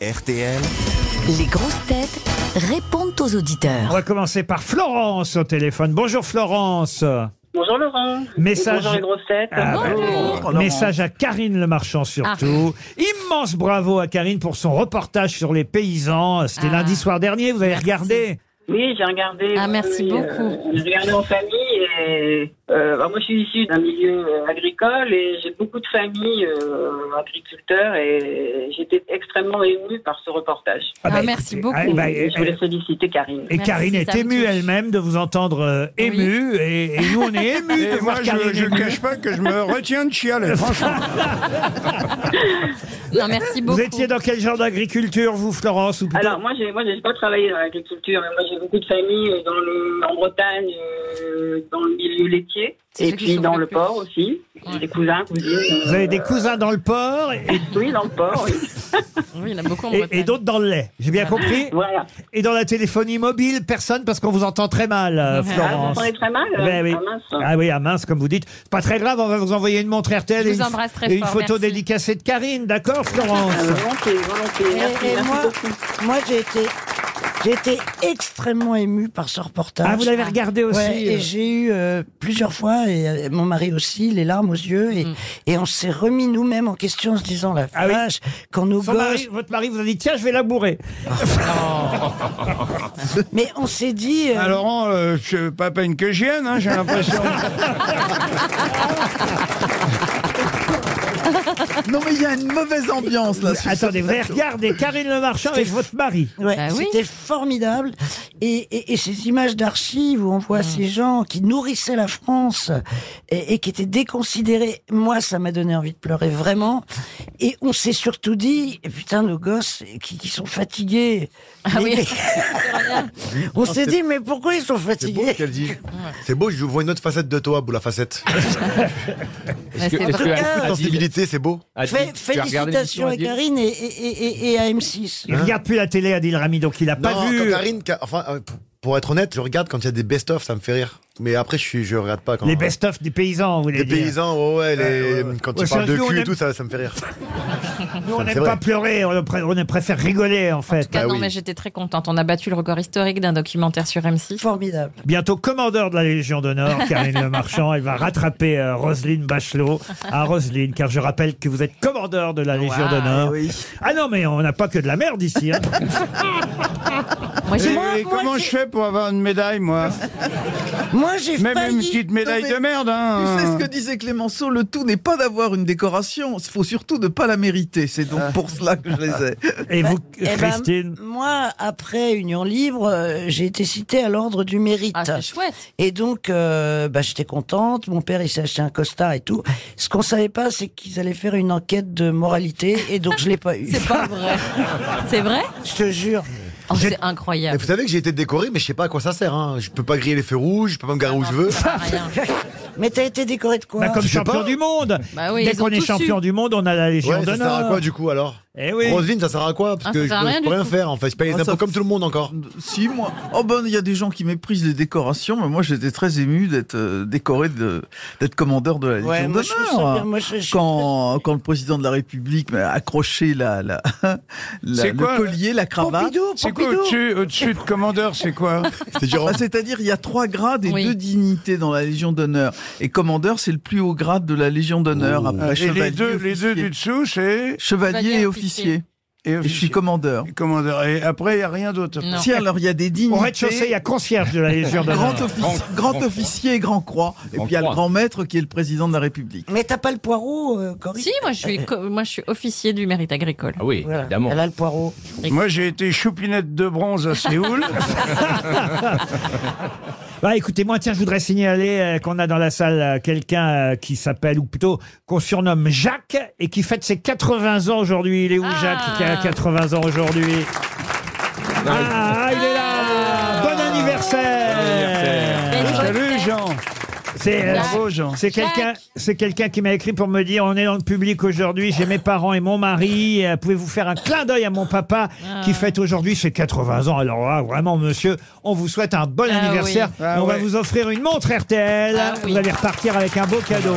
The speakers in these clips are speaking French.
RTL. Les grosses têtes répondent aux On auditeurs. va commencer par Florence au téléphone. Bonjour Florence. Bonjour Laurent. Message- Bonjour les grosses têtes. Ah, bah, message à Karine Le Marchand surtout. Immense bravo à Karine pour son reportage sur les paysans. C'était Ah. lundi soir dernier, vous avez regardé? Oui, j'ai regardé. Ah, merci oui, beaucoup. euh, j'ai regardé en famille et euh, bah, moi je suis issu d'un milieu euh, agricole et j'ai beaucoup de familles euh, agriculteurs et j'étais extrêmement émue par ce reportage. Ah, bah, merci écoutez, beaucoup. ah, bah, Et je voulais féliciter Karine. Et Merci, Karine est émue elle-même de vous entendre euh, émue. Et, et nous, on est émus de Et moi, voir Karine je, je émue. cache pas que je me retiens de chialer, franchement. Non, merci beaucoup. Vous étiez dans quel genre d'agriculture, vous, Florence ou plutôt- Alors moi j'ai moi j'ai pas travaillé dans l'agriculture mais moi j'ai beaucoup de familles dans le en Bretagne dans le milieu laitier et puis dans le port aussi j'ai des cousins cousines Vous avez des euh, cousins dans le port et, oui dans le port oui. Oui, il y en a beaucoup en et- Bretagne. et d'autres dans le lait. J'ai bien compris voilà Et dans la téléphonie mobile, personne parce qu'on vous entend très mal, euh, Ah, ah, vous Florence. entendez très mal Ben oui. Ah, mince. Ah oui, à mince, comme vous dites. C'est Pas très grave, on va vous envoyer une montre RTL Je et vous une, embrasse très et une fort, photo merci. dédicacée de Karine, d'accord, Florence Ah, volontiers volontiers merci, Et, et merci moi, beaucoup. moi j'ai été, j'ai été extrêmement ému par ce reportage. Ah, vous l'avez regardé aussi Ouais, et euh, j'ai eu euh, plusieurs fois, et euh, mon mari aussi, les larmes aux yeux, et, et on s'est remis nous-mêmes en question en se disant la Mm. Ah oui. vache, quand nos son gosses. mari, votre mari vous a dit tiens, je vais la bourrer. Mais on s'est dit. euh, Ah, Laurent, euh, c'est pas à peine que je vienne, hein, j'ai l'impression. Non mais il y a une mauvaise ambiance là. sur Attendez, ce vous allez plateau. regarder Karine Le Marchand avec votre mari. Ouais, Bah oui. c'était formidable. Et, et, et ces images d'archives où on voit ces gens qui nourrissaient la France et, et qui étaient déconsidérés, moi, ça m'a donné envie de pleurer vraiment. Et on s'est surtout dit, putain, nos gosses qui, qui sont fatigués. Ah oui. On s'est dit, mais pourquoi ils sont C'est beau fatigués ce qu'elle dit. C'est beau, je vois une autre facette de toi, Boula Facette. En vrai. tout cas, Sensibilité, c'est beau? Fé- félicitations à Karine et, et, et, et à M6. Il regarde plus la télé, Adil Rami, donc il a pas non, vu. quand Karine, Ka- enfin, euh, pour- pour être honnête, je regarde quand il y a des best-of, ça me fait rire. Mais après, je suis, je regarde pas quand. Les best-of des paysans, vous voulez Les dire. paysans, ouais, ouais, les- quand Ouais, ils parlent de cul et tout, ça, ça me fait rire. Nous, on c'est n'aime vrai. pas pleurer, on, pré- on préfère rigoler, en En fait. tout cas, Bah non, oui. mais j'étais très contente. On a battu le record historique d'un documentaire sur M6. Formidable. Bientôt commandeur de la Légion d'honneur, Karine Le Marchand. Elle va rattraper euh, Roselyne Bachelot. À Roselyne, car je rappelle que vous êtes commandeur de la Légion Wow. d'honneur. Oui. Ah non, mais on n'a pas que de la merde ici. hein. Moi, Et, j'ai- et comment je fais pour avoir une médaille, moi Moi, j'ai Même une petite médaille Non, mais de merde, hein Tu sais ce que disait Clémenceau, le tout n'est pas d'avoir une décoration, il faut surtout ne pas la mériter. C'est donc pour cela que je les ai. Et vous, Eh ben, Christine moi, après Union Libre, euh, j'ai été citée à l'ordre du mérite. Ah, c'est chouette. Et donc, euh, bah, j'étais contente. Mon père, il s'est acheté un costard et tout. Ce qu'on savait pas, c'est qu'ils allaient faire une enquête de moralité, et donc je l'ai pas eu. C'est pas vrai. C'est vrai? Je te jure. Oh, C'est Mais incroyable. vous savez que j'ai été décoré, mais je sais pas à quoi ça sert. Hein. Je peux pas griller les feux rouges, je peux pas me garer où je veux. Ah, rien. Mais t'as été décoré de quoi Bah, Comme champion pas. du monde. Bah oui, Dès qu'on est champion du monde, on a la Légion Ouais, ça sert à d'honneur. quoi du coup alors Eh oui. Roselyne, ça sert à quoi? Parce Ah, que je peux, rien faire en fait. Je paye les Ah, impôts f- comme tout le monde encore. Si, moi. Oh ben, il y a des gens qui méprisent les décorations, mais moi j'étais très ému d'être euh, décoré, de- d'être commandeur de la Légion Ouais, d'honneur. Quand, quand le président de la République m'a accroché la, la, la- le quoi collier, la cravate. C'est quoi au-dessus, de commandeur, c'est quoi? C'est dur. Ah, C'est-à-dire, il y a trois grades et Oui. deux dignités dans la Légion d'honneur. Et commandeur, c'est le plus haut grade de la Légion d'honneur. Oh. Et chevalier, les deux, les deux du dessous, c'est Chevalier Chevalier, et officier. Officier. Et, Et je suis officier. commandeur. Et commandeur. Et après, il n'y a rien d'autre. Si, alors, il y a des dignités. Au rez-de-chaussée, il y a concierge de la Légion Grand, d'honneur. offici- grand officier et grand croix. Et puis il y a le grand maître qui est le président de la République. Mais t'as pas le poireau, euh, Corinne Si, moi je suis, co- moi je suis officier du mérite agricole. Ah oui, Voilà. évidemment. Elle a le poireau. Moi, j'ai été choupinette de bronze à Séoul. Bah, écoutez, moi, tiens, je voudrais signaler euh, qu'on a dans la salle euh, quelqu'un euh, qui s'appelle, ou plutôt qu'on surnomme Jacques, et qui fête ses 80 ans aujourd'hui. Il est où, Ah. Jacques, qui a 80 ans aujourd'hui Ah, il est là Bon anniversaire Salut, Jean. C'est euh, Bravo, Jean. c'est quelqu'un, c'est quelqu'un qui m'a écrit pour me dire on est dans le public aujourd'hui, j'ai mes parents et mon mari. euh, Pouvez-vous faire un clin d'œil à mon papa qui fête aujourd'hui ses 80 ans Alors là, vraiment, monsieur, on vous souhaite un bon Ah anniversaire. oui. Ah on va ouais. vous offrir une montre RTL. Ah oui. Vous allez repartir avec un beau cadeau.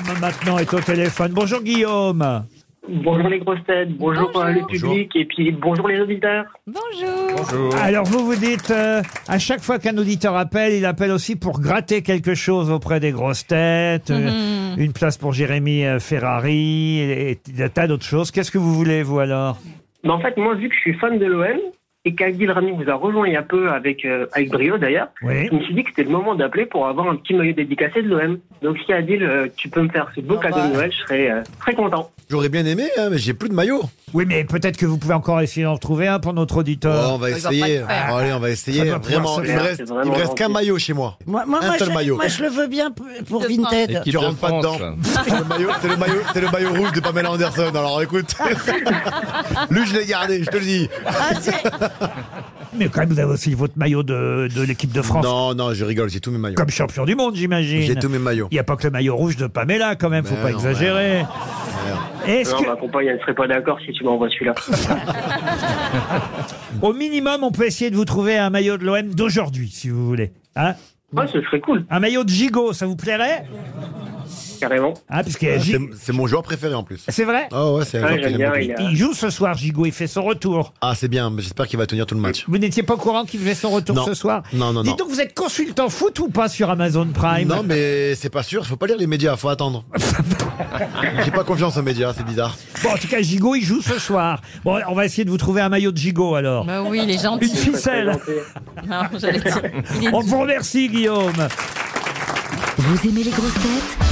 Guillaume maintenant est au téléphone. Bonjour Guillaume. Bonjour les grosses têtes, bonjour, Bonjour. euh, le Bonjour. public et puis bonjour les auditeurs. Bonjour. Alors vous vous dites, euh, à chaque fois qu'un auditeur appelle, il appelle aussi pour gratter quelque chose auprès des grosses têtes, euh, Mhm. une place pour Jérémy euh, Ferrari et, et des tas d'autres choses. Qu'est-ce que vous voulez vous alors? Mais en fait, moi, vu que je suis fan de l'OM et qu'Adil Rami vous a rejoint il y a peu avec, euh, avec brio d'ailleurs, Oui. je me suis dit que c'était le moment d'appeler pour avoir un petit maillot dédicacé de l'OM. Donc si Adil, euh, tu peux me faire ce beau Ah cadeau bah. de Noël, je serais euh, très content. J'aurais bien aimé, hein, mais j'ai plus de maillot. Oui, mais peut-être que vous pouvez encore essayer d'en trouver un pour notre Oh, auditeur. on va pas essayer. le faire. Bon, allez, on va essayer. doit pouvoir Vraiment, se il me faire. reste, C'est il vraiment me reste qu'un maillot chez moi. Moi, moi, Un moi, seul je, maillot. moi, je le veux bien p- pour Vinted. Équipe Tu de rentres pas France. dedans. C'est le maillot, c'est le maillot, c'est le maillot rouge de Pamela Anderson. Alors écoute, lui je l'ai gardé, je te le dis. Ah, c'est- Mais quand même, vous avez aussi votre maillot de, de l'équipe de France Non, non, je rigole, j'ai tous mes maillots. comme champion du monde, j'imagine. J'ai tous mes maillots. Il n'y a pas que le maillot rouge de Pamela, quand même, faut Mais pas non, exagérer. Est-ce Non, que, ma compagne, elle ne serait pas d'accord si tu m'envoies celui-là. au minimum, on peut essayer de vous trouver un maillot de l'OM d'aujourd'hui, si vous voulez Hein? Ah, ce serait cool, Un maillot de Gigot, ça vous plairait? Carrément. Hein, puisque Gi- C'est c'est mon joueur préféré en plus. C'est vrai Oh ouais, c'est un joueur j'aime j'aime bien, beaucoup. il a- Il joue ce soir, Gigot, il fait son retour. Ah, c'est bien, mais j'espère qu'il va tenir tout le match. Vous n'étiez pas au courant qu'il faisait son retour Non. ce soir Non, non, non. Dites donc, vous êtes consultant foot ou pas sur Amazon Prime Non, mais c'est pas sûr, faut pas lire les médias, faut attendre. J'ai pas confiance aux médias, c'est bizarre. Bon, en tout cas, Gigot, il joue ce soir. Bon, on va essayer de vous trouver un maillot de Gigot, alors. Bah oui, il est Une gentil. ficelle. Non, j'allais dire. Il est On vous remercie, Guillaume. Vous aimez les grosses têtes?